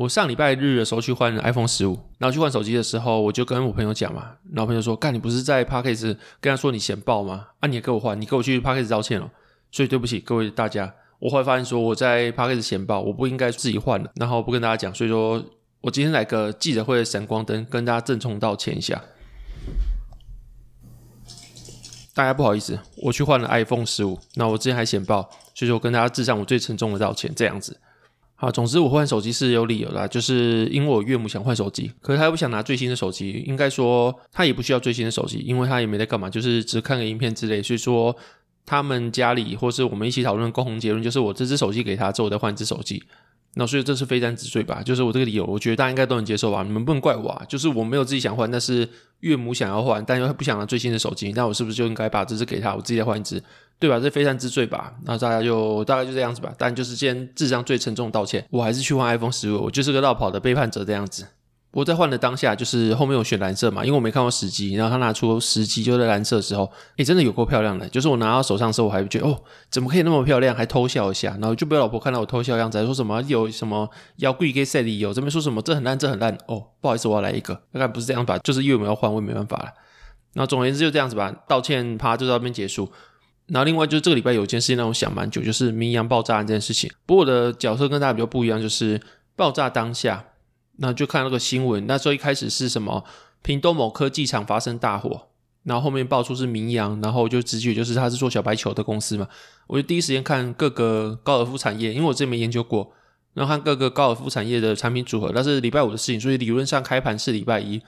我上礼拜日的时候去换 iPhone 十五，然后去换手机的时候，我就跟我朋友讲嘛，然后朋友说：“干，你不是在 parkas 跟他说你嫌爆吗？啊，你也给我换，你给我去 parkas 道歉了。所以对不起各位大家，我后来发现说我在 Podcast 嫌爆，我不应该自己换的，然后不跟大家讲，所以说我今天来个记者会的闪光灯，跟大家郑重道歉一下。大家不好意思，我去换了 iPhone 十五，那我之前还嫌爆，所以说我跟大家致上我最沉重的道歉，这样子。”啊，总之我换手机是有理由的，就是因为我岳母想换手机，可是她又不想拿最新的手机，应该说她也不需要最新的手机，因为她也没在干嘛，就是只看个影片之类，所以说他们家里或是我们一起讨论共同结论，就是我这只手机给她之后再换一只手机。那所以这是非战之罪吧？就是我这个理由，我觉得大家应该都能接受吧？你们不能怪我啊！就是我没有自己想换，但是岳母想要换，但又不想拿最新的手机，那我是不是就应该把这只给他，我自己再换一只，对吧？这是非战之罪吧？那大家就大概就这样子吧。但就是今天智商最沉重道歉，我还是去换 iPhone 十五，我就是个落跑的背叛者这样子。我在换的当下，就是后面我选蓝色嘛，因为我没看过实机，然后他拿出实机就在蓝色的时候，诶，真的有够漂亮的。就是我拿到手上的时候，我还觉得哦，怎么可以那么漂亮，还偷笑一下，然后就被老婆看到我偷笑的样子，还说什么有什么要贵给赛里有这边说什么这很烂，这很烂哦，不好意思，我要来一个，大概不是这样吧，就是因为我们要换，我也没办法了。然后总而言之就这样子吧，道歉趴就到这边结束。然后另外就是这个礼拜有一件事情让我想蛮久，就是明扬爆炸案这件事情。不过我的角色跟大家比较不一样，就是爆炸当下。那就看那个新闻，那时候一开始是什么？屏东某科技厂发生大火，然后后面爆出是明扬，然后就直觉就是他是做小白球的公司嘛。我就第一时间看各个高尔夫产业，因为我之前没研究过，然后看各个高尔夫产业的产品组合。但是礼拜五的事情，所以理论上开盘是礼拜一，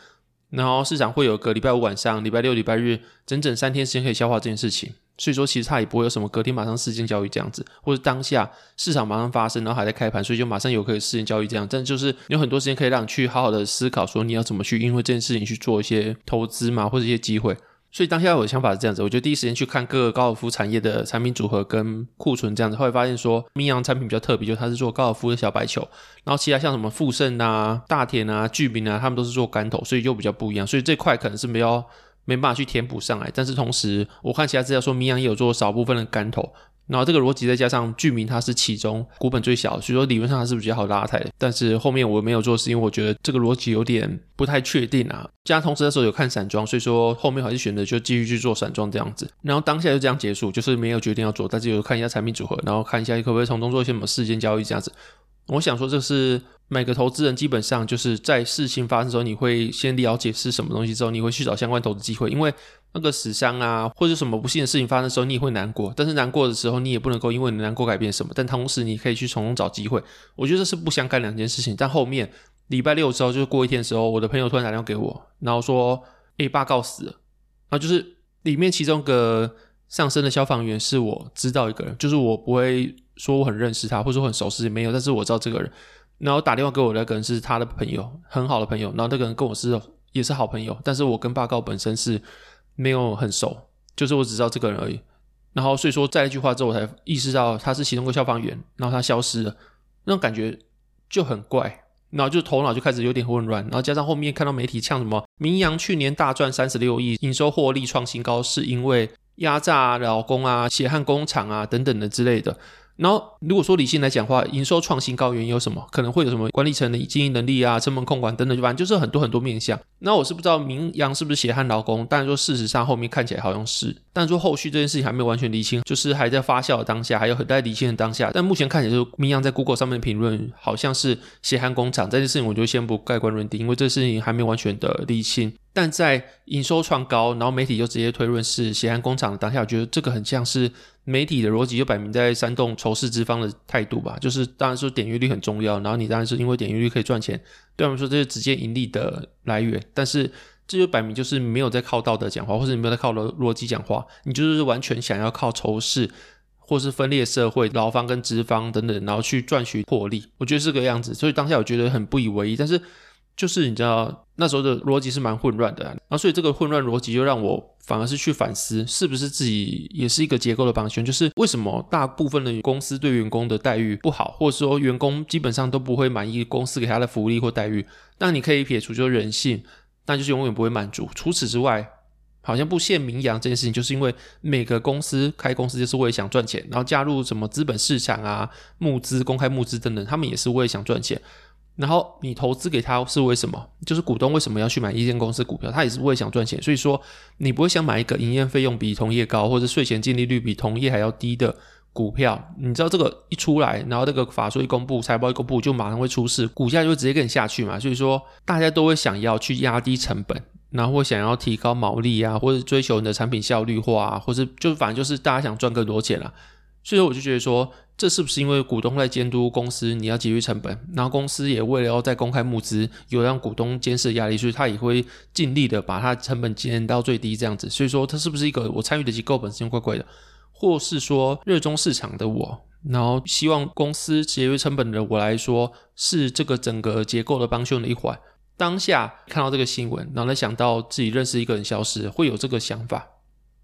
然后市场会有个礼拜五晚上、礼拜六、礼拜日整整三天时间可以消化这件事情。所以说，其实它也不会有什么隔天马上事件交易这样子，或者当下市场马上发生，然后还在开盘，所以就马上有可以事件交易这样。但就是有很多时间可以让你去好好的思考，说你要怎么去因为这件事情去做一些投资嘛，或者一些机会。所以当下我的想法是这样子，我就第一时间去看各个高尔夫产业的产品组合跟库存这样子，后来发现说，明扬产品比较特别，就它是做高尔夫的小白球，然后其他像什么富盛啊、大田啊、聚明啊，他们都是做杆头，所以就比较不一样。所以这块可能是没有。没办法去填补上来，但是同时我看其他资料说，明扬也有做少部分的杆头，然后这个逻辑再加上聚明它是其中股本最小，所以说理论上它是比较好拉抬。但是后面我没有做，是因为我觉得这个逻辑有点不太确定啊。加上同时的时候有看散装，所以说后面还是选择就继续去做散装这样子。然后当下就这样结束，就是没有决定要做，但是有看一下产品组合，然后看一下可不可以从中做一些什么事件交易这样子。我想说，这是每个投资人基本上就是在事情发生的时候，你会先了解是什么东西之后，你会去找相关投资机会。因为那个死伤啊，或者什么不幸的事情发生的时候，你也会难过。但是难过的时候，你也不能够因为你难过改变什么。但同时，你可以去从中找机会。我觉得这是不相干两件事情。但后面礼拜六之后，就是过一天的时候，我的朋友突然打电话给我，然后说：“诶，爸告死了。”然后就是里面其中一个上升的消防员是我知道一个人，就是我不会。说我很认识他，或者说很熟悉，没有，但是我知道这个人。然后打电话给我那个人是他的朋友，很好的朋友。然后那个人跟我是也是好朋友，但是我跟霸告本身是没有很熟，就是我只知道这个人而已。然后所以说，在一句话之后，我才意识到他是其中一个消防员，然后他消失了，那种感觉就很怪。然后就头脑就开始有点混乱，然后加上后面看到媒体呛什么，明扬去年大赚三十六亿，营收获利创新高，是因为压榨劳工啊、血汗工厂啊等等的之类的。然后，如果说理性来讲的话，营收创新高原因有什么？可能会有什么管理层的经营能力啊、成本控管等等，反正就是很多很多面向。那我是不知道明扬是不是血汗劳工，但是说事实上后面看起来好像是，但是说后续这件事情还没有完全厘清，就是还在发酵的当下，还有很在厘清的当下。但目前看起来，就是明扬在 Google 上面的评论好像是血汗工厂这件事情，我就先不盖棺论定，因为这事情还没完全的厘清。但在营收创高，然后媒体就直接推论是血汗工厂的当下，我觉得这个很像是媒体的逻辑，就摆明在煽动仇视资方的态度吧。就是当然说点阅率很重要，然后你当然是因为点阅率可以赚钱，对我们说这是直接盈利的来源。但是这就摆明就是没有在靠道德讲话，或者没有在靠逻逻辑讲话，你就是完全想要靠仇视，或是分裂社会，劳方跟资方等等，然后去赚取获利。我觉得是个样子，所以当下我觉得很不以为意，但是。就是你知道那时候的逻辑是蛮混乱的，然后所以这个混乱逻辑就让我反而是去反思，是不是自己也是一个结构的帮凶？就是为什么大部分的公司对员工的待遇不好，或者说员工基本上都不会满意公司给他的福利或待遇？但你可以撇除就是人性，但就是永远不会满足。除此之外，好像不限名扬这件事情，就是因为每个公司开公司就是为了想赚钱，然后加入什么资本市场啊、募资、公开募资等等，他们也是为了想赚钱。然后你投资给他是为什么？就是股东为什么要去买一间公司股票？他也是为想赚钱。所以说，你不会想买一个营业费用比同业高，或者税前净利率比同业还要低的股票。你知道这个一出来，然后这个法税一公布，财报一公布，就马上会出事，股价就会直接跟你下去嘛。所以说，大家都会想要去压低成本，然后想要提高毛利啊，或者追求你的产品效率化啊，或者就反正就是大家想赚更多钱了。所以说，我就觉得说。这是不是因为股东在监督公司，你要节约成本，然后公司也为了要在公开募资，有让股东监视压力，所以他也会尽力的把它成本减到最低，这样子。所以说，他是不是一个我参与的机构本身怪怪的，或是说热衷市场的我，然后希望公司节约成本的我来说，是这个整个结构的帮凶的一环。当下看到这个新闻，然后想到自己认识一个人消失，会有这个想法，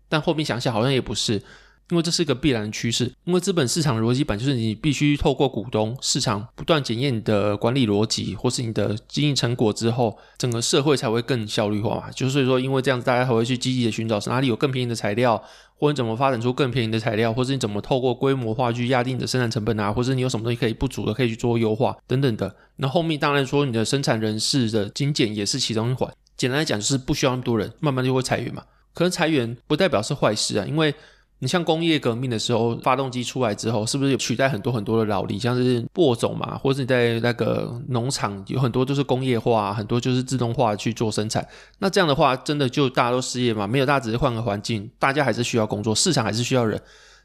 但后面想想好像也不是。因为这是一个必然的趋势，因为资本市场的逻辑本就是你必须透过股东市场不断检验你的管理逻辑或是你的经营成果之后，整个社会才会更效率化嘛。就是所以说，因为这样子，大家才会去积极的寻找是哪里有更便宜的材料，或者你怎么发展出更便宜的材料，或者你怎么透过规模化去压低你的生产成本啊，或者你有什么东西可以不足的可以去做优化等等的。那后面当然说你的生产人事的精简也是其中一环。简单来讲，就是不需要那么多人，慢慢就会裁员嘛。可能裁员不代表是坏事啊，因为。你像工业革命的时候，发动机出来之后，是不是有取代很多很多的劳力，像是播种嘛，或者你在那个农场有很多都是工业化，很多就是自动化去做生产。那这样的话，真的就大家都失业嘛？没有，大家只是换个环境，大家还是需要工作，市场还是需要人。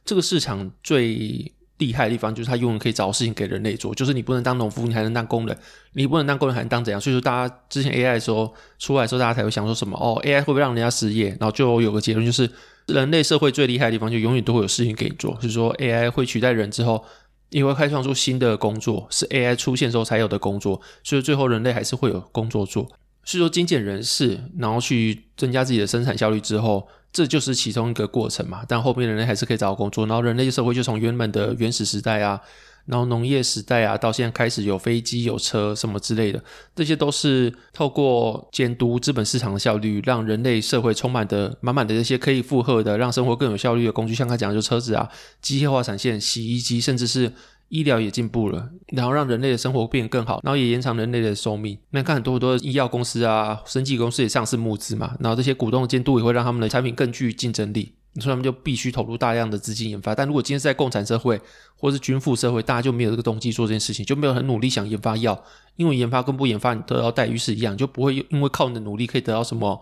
这个市场最厉害的地方就是它永远可以找事情给人类做，就是你不能当农夫，你还能当工人；你不能当工人，还能当怎样？所以说，大家之前 AI 的时候出来的时候，大家才会想说什么？哦，AI 会不会让人家失业？然后就有个结论就是。人类社会最厉害的地方，就永远都会有事情给你做。是说，AI 会取代人之后，也会开创出新的工作，是 AI 出现之后才有的工作。所以最后人类还是会有工作做。是说，精简人事，然后去增加自己的生产效率之后，这就是其中一个过程嘛。但后面人类还是可以找到工作，然后人类社会就从原本的原始时代啊。然后农业时代啊，到现在开始有飞机、有车什么之类的，这些都是透过监督资本市场的效率，让人类社会充满的满满的这些可以负荷的，让生活更有效率的工具。像他讲的，就车子啊、机械化产线、洗衣机，甚至是医疗也进步了，然后让人类的生活变得更好，然后也延长人类的寿命。那看很多很多医药公司啊、生技公司也上市募资嘛，然后这些股东的监督也会让他们的产品更具竞争力。所以他们就必须投入大量的资金研发，但如果今天是在共产社会或是军富社会，大家就没有这个动机做这件事情，就没有很努力想研发药，因为研发跟不研发你得到待遇是一样，就不会因为靠你的努力可以得到什么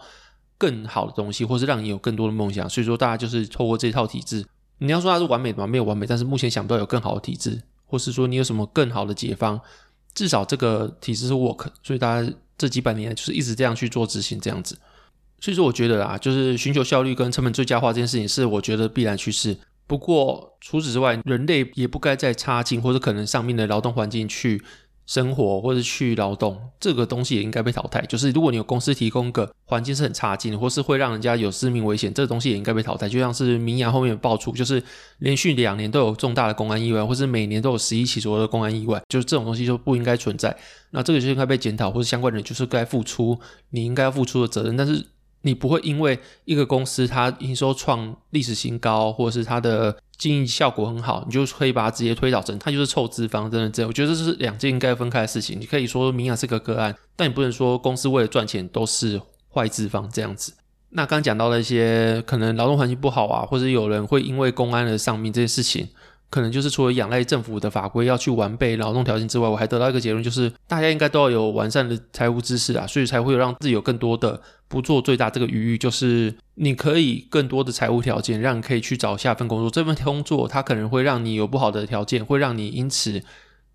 更好的东西，或是让你有更多的梦想。所以说，大家就是透过这套体制，你要说它是完美的吗？没有完美，但是目前想不到有更好的体制，或是说你有什么更好的解方，至少这个体制是 work。所以大家这几百年就是一直这样去做执行，这样子。所以说，我觉得啊，就是寻求效率跟成本最佳化这件事情是我觉得必然趋势。不过除此之外，人类也不该再差劲或者可能上面的劳动环境去生活或者去劳动，这个东西也应该被淘汰。就是如果你有公司提供个环境是很差劲，或是会让人家有生命危险，这个东西也应该被淘汰。就像是明阳后面有爆出，就是连续两年都有重大的公安意外，或是每年都有十一起左右的公安意外，就是这种东西就不应该存在。那这个就应该被检讨，或者相关人就是该付出你应该要付出的责任。但是。你不会因为一个公司它营收创历史新高，或者是它的经营效果很好，你就可以把它直接推导成它就是臭资方，真的这样？我觉得这是两件应该分开的事情。你可以说明雅是个个案，但你不能说公司为了赚钱都是坏资方这样子。那刚讲到的一些可能劳动环境不好啊，或者有人会因为公安而丧命这些事情。可能就是除了仰赖政府的法规要去完备劳动条件之外，我还得到一个结论，就是大家应该都要有完善的财务知识啊，所以才会让自己有更多的不做最大这个余裕，就是你可以更多的财务条件，让你可以去找下份工作。这份工作它可能会让你有不好的条件，会让你因此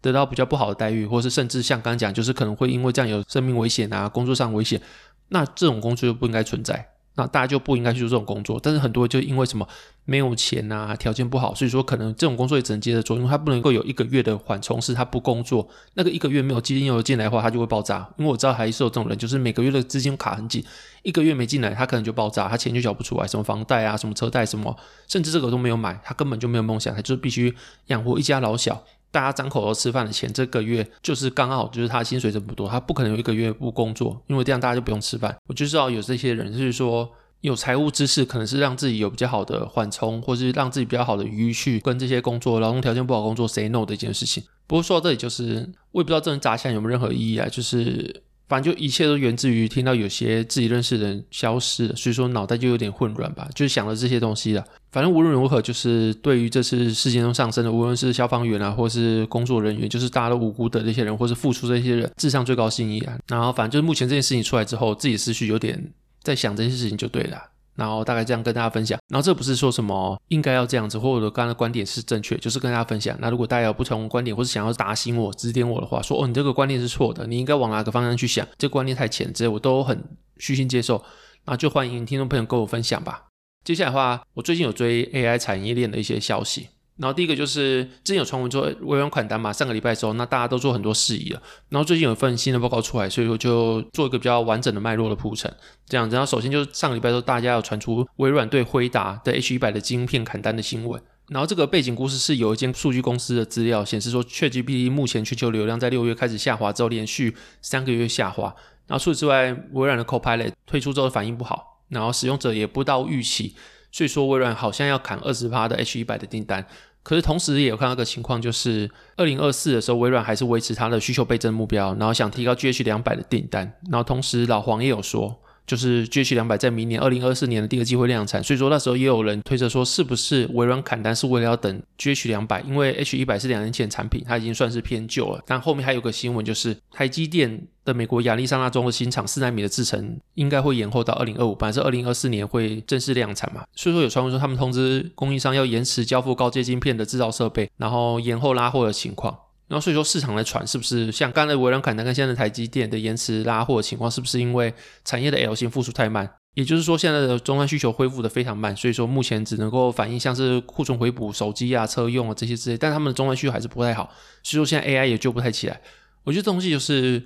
得到比较不好的待遇，或是甚至像刚刚讲，就是可能会因为这样有生命危险啊，工作上危险，那这种工作就不应该存在。那大家就不应该去做这种工作，但是很多人就因为什么没有钱啊，条件不好，所以说可能这种工作也只能接着做，因为他不能够有一个月的缓冲，是他不工作，那个一个月没有资金流进来的话，他就会爆炸。因为我知道还是有这种人，就是每个月的资金卡很紧，一个月没进来，他可能就爆炸，他钱就缴不出来，什么房贷啊，什么车贷什么，甚至这个都没有买，他根本就没有梦想，他就是必须养活一家老小。大家张口要吃饭的钱，这个月就是刚好就是他薪水这么多，他不可能有一个月不工作，因为这样大家就不用吃饭。我就知道有这些人，就是说。有财务知识，可能是让自己有比较好的缓冲，或是让自己比较好的余裕去跟这些工作、劳动条件不好工作 say no 的一件事情。不过说到这里，就是我也不知道这人砸钱有没有任何意义啊。就是反正就一切都源自于听到有些自己认识的人消失了，所以说脑袋就有点混乱吧，就想了这些东西了。反正无论如何，就是对于这次事件中上升的，无论是消防员啊，或是工作人员，就是大家都无辜的这些人，或是付出这些人，至上最高心意啊。然后反正就是目前这件事情出来之后，自己思绪有点。在想这些事情就对了，然后大概这样跟大家分享。然后这不是说什么应该要这样子，或者刚刚的观点是正确，就是跟大家分享。那如果大家有不同观点，或是想要打醒我、指点我的话，说哦，你这个观念是错的，你应该往哪个方向去想？这观念太浅，这些我都很虚心接受。那就欢迎听众朋友跟我分享吧。接下来的话，我最近有追 AI 产业链的一些消息。然后第一个就是之前有传闻说微软砍单嘛，上个礼拜的时候，那大家都做很多事宜了。然后最近有一份新的报告出来，所以说就做一个比较完整的脉络的铺陈，这样。然后首先就是上个礼拜的时候，大家有传出微软对辉达的 H100 的晶片砍单的新闻。然后这个背景故事是有一间数据公司的资料显示说，ChatGPT 目前全球流量在六月开始下滑之后，连续三个月下滑。然后除此之外，微软的 Copilot 推出之后反应不好，然后使用者也不到预期。据说微软好像要砍二十趴的 H 一百的订单，可是同时也有看到个情况，就是二零二四的时候，微软还是维持它的需求倍增目标，然后想提高 GH 两百的订单，然后同时老黄也有说。就是 GH 两百在明年二零二四年的第二季会量产，所以说那时候也有人推测说，是不是微软砍单是为了要等 GH 两百？因为 H 一百是两年前产品，它已经算是偏旧了。但后面还有个新闻，就是台积电的美国亚利桑那州的新厂四纳米的制程应该会延后到二零二五，本来是二零二四年会正式量产嘛。所以说有传闻说他们通知供应商要延迟交付高阶晶片的制造设备，然后延后拉货的情况。然后所以说市场的传是不是像刚才微软砍单跟现在台积电的延迟拉货情况，是不是因为产业的 L 型复苏太慢？也就是说现在的终端需求恢复的非常慢，所以说目前只能够反映像是库存回补、手机啊、车用啊这些之类，但他们的终端需求还是不太好，所以说现在 AI 也救不太起来。我觉得这东西就是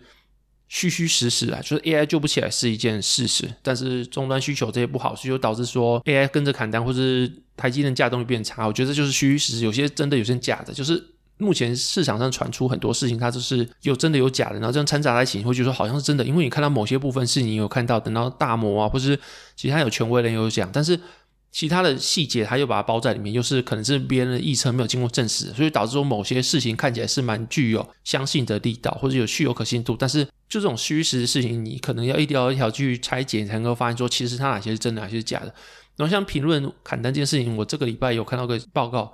虚虚实实啊，就是 AI 救不起来是一件事实，但是终端需求这些不好，所以就导致说 AI 跟着砍单，或是台积电价动力变差。我觉得这就是虚虚实实，有些真的，有些假的，就是。目前市场上传出很多事情，它就是有真的有假的，然后这样掺杂在一起，你会觉得说好像是真的，因为你看到某些部分是你有看到等到大摩啊，或是其他有权威人有讲，但是其他的细节他又把它包在里面，又是可能是别人的臆测没有经过证实，所以导致说某些事情看起来是蛮具有相信的力道，或者有具有可信度，但是就这种虚实的事情，你可能要一条一条去拆解，才能够发现说其实它哪些是真的，哪些是假的。然后像评论砍单这件事情，我这个礼拜有看到个报告。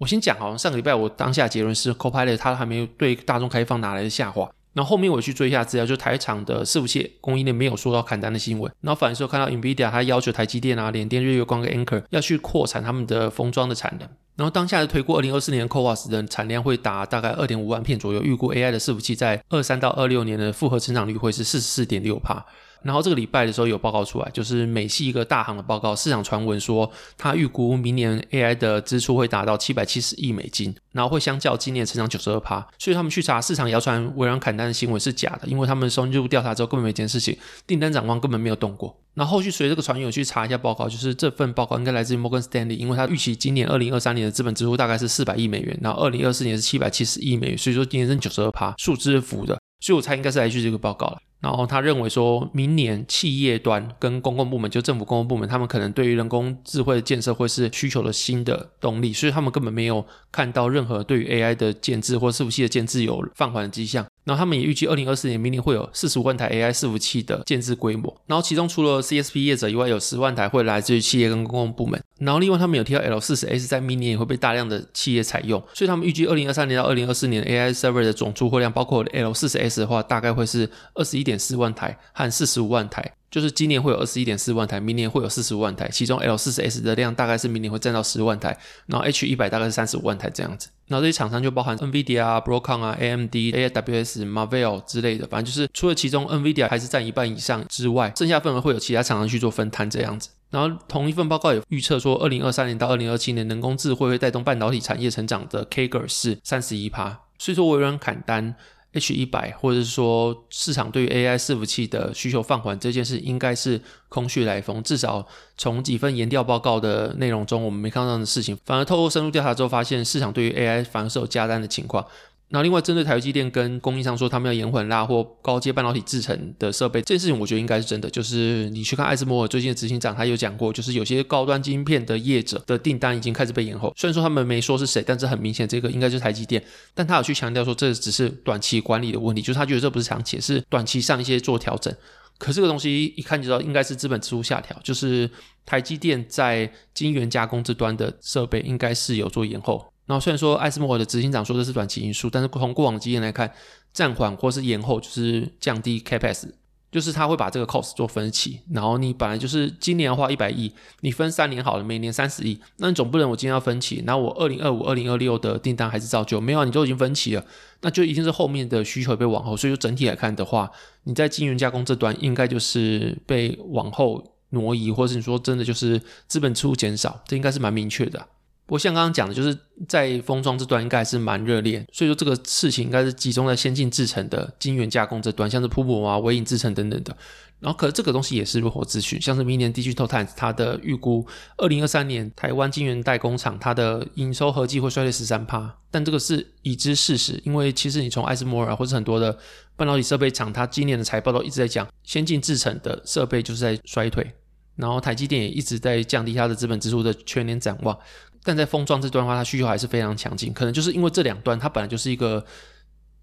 我先讲，好像上个礼拜我当下结论是，Copilot 它还没有对大众开放，哪来的下滑？然后后面我去追一下资料，就台厂的伺服器供应链没有说到砍单的新闻。然后反而是看到 NVIDIA 它要求台积电啊、联电、日月光跟 Anchor 要去扩产他们的封装的产能。然后当下的推估，二零二四年 CoWoS 的产量会达大概二点五万片左右，预估 AI 的伺服器在二三到二六年的复合成长率会是四十四点六帕。然后这个礼拜的时候有报告出来，就是美系一个大行的报告，市场传闻说，他预估明年 AI 的支出会达到七百七十亿美金，然后会相较今年成长九十二趴，所以他们去查市场谣传微软砍单的新闻是假的，因为他们深入调查之后根本没这件事情，订单展望根本没有动过。然后后续随这个传言有去查一下报告，就是这份报告应该来自于摩根斯丹利，因为他预期今年二零二三年的资本支出大概是四百亿美元，然后二零二四年是七百七十亿美元，所以说今年是九十二趴，数字是负的，所以我猜应该是来自这个报告了。然后他认为说，明年企业端跟公共部门，就政府公共部门，他们可能对于人工智慧的建设会是需求的新的动力，所以他们根本没有看到任何对于 AI 的建制或伺服器的建制有放缓的迹象。然后他们也预计，二零二四年明年会有四十五万台 AI 伺服器的建制规模。然后其中除了 CSP 业者以外，有十万台会来自于企业跟公共部门。然后另外他们有提到 L 四十 S 在明年也会被大量的企业采用，所以他们预计二零二三年到二零二四年 AI server 的总出货量，包括 L 四十 S 的话，大概会是二十一点四万台和四十五万台。就是今年会有二十一点四万台，明年会有四十五万台，其中 L 四十 S 的量大概是明年会占到十万台，然后 H 一百大概是三十五万台这样子。然后这些厂商就包含 NVIDIA 啊、Broadcom 啊、AMD、AWS、Marvell 之类的，反正就是除了其中 NVIDIA 还是占一半以上之外，剩下份额会有其他厂商去做分摊这样子。然后同一份报告也预测说，二零二三年到二零二七年，人工智慧会带动半导体产业成长的 CAGR 是三十一趴。所以说微软砍单。H 一百，或者是说市场对于 AI 伺服器的需求放缓这件事，应该是空穴来风。至少从几份研调报告的内容中，我们没看到的事情，反而透过深入调查之后，发现市场对于 AI 反而是有加单的情况。那另外，针对台积电跟供应商说他们要延缓拉货高阶半导体制程的设备，这件事情我觉得应该是真的。就是你去看艾斯摩尔最近的执行长，他有讲过，就是有些高端晶片的业者的订单已经开始被延后。虽然说他们没说是谁，但是很明显这个应该就是台积电。但他有去强调说，这只是短期管理的问题，就是他觉得这不是长期，是短期上一些做调整。可这个东西一看就知道，应该是资本支出下调，就是台积电在晶圆加工这端的设备应该是有做延后。然后虽然说艾斯摩尔的执行长说这是短期因素，但是从过往的经验来看，暂缓或是延后就是降低 CapEx，就是他会把这个 cost 做分期。然后你本来就是今年要花一百亿，你分三年好了，每年三十亿，那你总不能我今天要分期，然后我二零二五、二零二六的订单还是照旧，没有，你都已经分期了，那就一定是后面的需求被往后。所以说整体来看的话，你在晶圆加工这端应该就是被往后挪移，或者是你说真的就是资本支出减少，这应该是蛮明确的。我像刚刚讲的，就是在封装这端应该还是蛮热烈，所以说这个事情应该是集中在先进制程的晶圆加工这端，像是瀑布啊、微影制程等等的。然后，可是这个东西也是落后资讯，像是明年 Digital Times 它的预估，二零二三年台湾晶圆代工厂它的营收合计会衰退十三趴，但这个是已知事实，因为其实你从艾斯摩尔或者很多的半导体设备厂，它今年的财报都一直在讲，先进制程的设备就是在衰退，然后台积电也一直在降低它的资本支出的全年展望。但在封装这端的话，它需求还是非常强劲，可能就是因为这两端它本来就是一个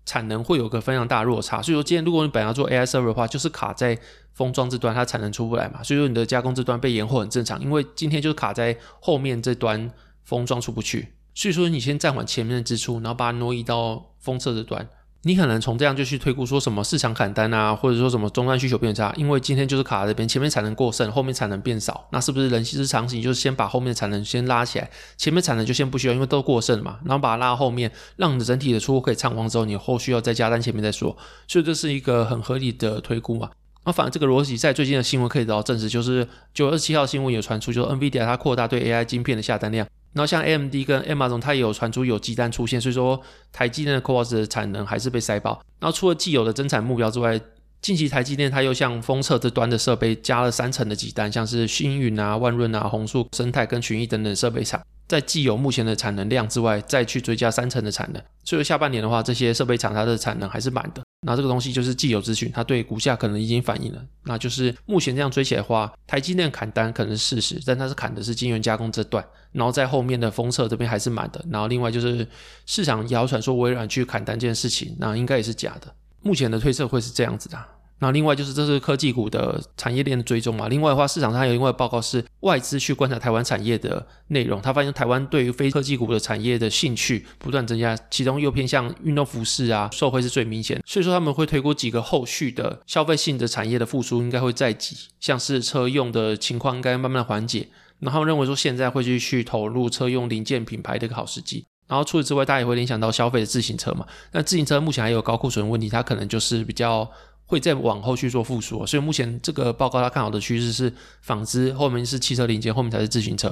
产能会有个非常大的落差，所以说今天如果你本来要做 AI server 的话，就是卡在封装这端，它产能出不来嘛，所以说你的加工这端被延后很正常，因为今天就是卡在后面这端封装出不去，所以说你先暂缓前面的支出，然后把它挪移到封测这端。你可能从这样就去推估说什么市场砍单啊，或者说什么终端需求变差，因为今天就是卡在这边，前面产能过剩，后面产能变少，那是不是人其实长期就是先把后面产能先拉起来，前面产能就先不需要，因为都过剩嘛，然后把它拉到后面，让你的整体的出货可以畅旺之后，你后续要再加单，前面再说，所以这是一个很合理的推估嘛。那反正这个逻辑在最近的新闻可以得到证实，就是九月二十七号新闻有传出，就是 NVIDIA 它扩大对 AI 晶片的下单量。然后像 AMD 跟 Amazon，它也有传出有急单出现，所以说台积电的 CoWoS 的产能还是被塞爆。然后除了既有的增产目标之外，近期台积电它又向封测这端的设备加了三成的急单，像是星云啊、万润啊、宏硕、生态跟群益等等设备厂。在既有目前的产能量之外，再去追加三成的产能，所以下半年的话，这些设备厂它的产能还是满的。那这个东西就是既有资讯，它对股价可能已经反映了。那就是目前这样追起来的话，台积电砍单可能是事实，但它是砍的是晶圆加工这段，然后在后面的封测这边还是满的。然后另外就是市场谣传说微软去砍单这件事情，那应该也是假的。目前的推测会是这样子的。那另外就是这是科技股的产业链的追踪嘛。另外的话，市场上还有另外报告是外资去观察台湾产业的内容，他发现台湾对于非科技股的产业的兴趣不断增加，其中又偏向运动服饰啊，受惠是最明显。所以说他们会推估几个后续的消费性的产业的复苏应该会在即，像是车用的情况应该慢慢的缓解。然后他们认为说现在会继续投入车用零件品牌的一个好时机。然后除此之外，大家也会联想到消费的自行车嘛。那自行车目前还有高库存问题，它可能就是比较。会再往后去做复苏，所以目前这个报告它看好的趋势是纺织，后面是汽车零件，后面才是自行车。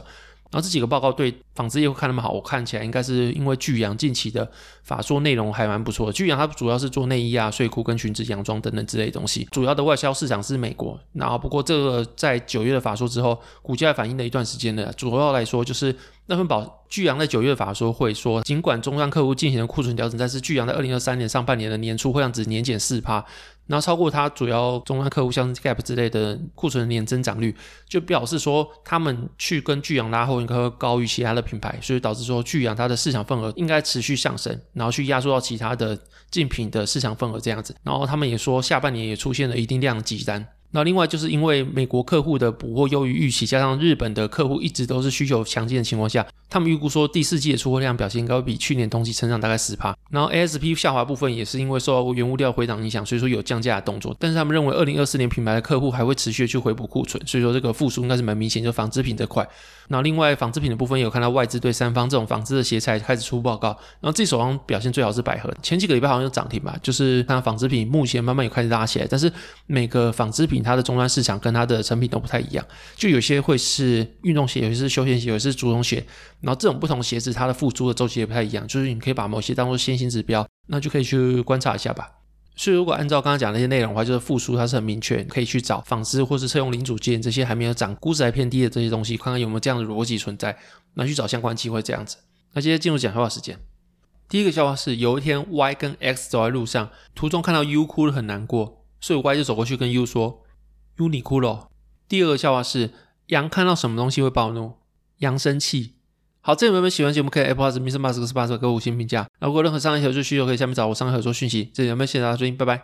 然后这几个报告对纺织业会看那么好，我看起来应该是因为聚阳近期的法说内容还蛮不错的。聚阳它主要是做内衣啊、睡裤跟裙子、洋装等等之类的东西，主要的外销市场是美国。然后不过这个在九月的法说之后，股价反映了一段时间的，主要来说就是那份保聚阳在九月法说会说，尽管终端客户进行了库存调整，但是聚阳在二零二三年上半年的年初会让值年减四趴。然后超过它主要终端客户，像 Gap 之类的库存年增长率，就表示说他们去跟巨阳拉货应该会高于其他的品牌，所以导致说巨阳它的市场份额应该持续上升，然后去压缩到其他的竞品的市场份额这样子。然后他们也说下半年也出现了一定量的急单。那另外就是因为美国客户的补货优于预期，加上日本的客户一直都是需求强劲的情况下，他们预估说第四季的出货量表现应该会比去年同期成长大概十趴。然后 ASP 下滑部分也是因为受到原物料回档影响，所以说有降价的动作。但是他们认为二零二四年品牌的客户还会持续的去回补库存，所以说这个复苏应该是蛮明显，就纺织品这块。然后另外纺织品的部分有看到外资对三方这种纺织的鞋材开始出报告，然后自己手上表现最好是百合，前几个礼拜好像有涨停吧，就是看纺织品目前慢慢有开始拉起来，但是每个纺织品它的终端市场跟它的成品都不太一样，就有些会是运动鞋，有些是休闲鞋，有些是足弓鞋，然后这种不同鞋子它的复苏的周期也不太一样，就是你可以把某些当做先行指标，那就可以去观察一下吧。所以如果按照刚刚讲那些内容的话，就是复苏它是很明确，可以去找纺织或是车用零组件这些还没有涨、估值还偏低的这些东西，看看有没有这样的逻辑存在，那去找相关机会这样子。那接着进入讲笑话时间。第一个笑话是有一天 Y 跟 X 走在路上，途中看到 U 哭得很难过，所以 Y 就走过去跟 U 说 Uniqlo。”第二个笑话是羊看到什么东西会暴怒？扬声器。好，这里有没有喜欢节目可以 Apple Podcast、Mr. Bus 四八十给我五星评价。那如果任何商业合作需求，可以下面找我商业合作讯息。这里有没有谢谢大家收听，拜拜。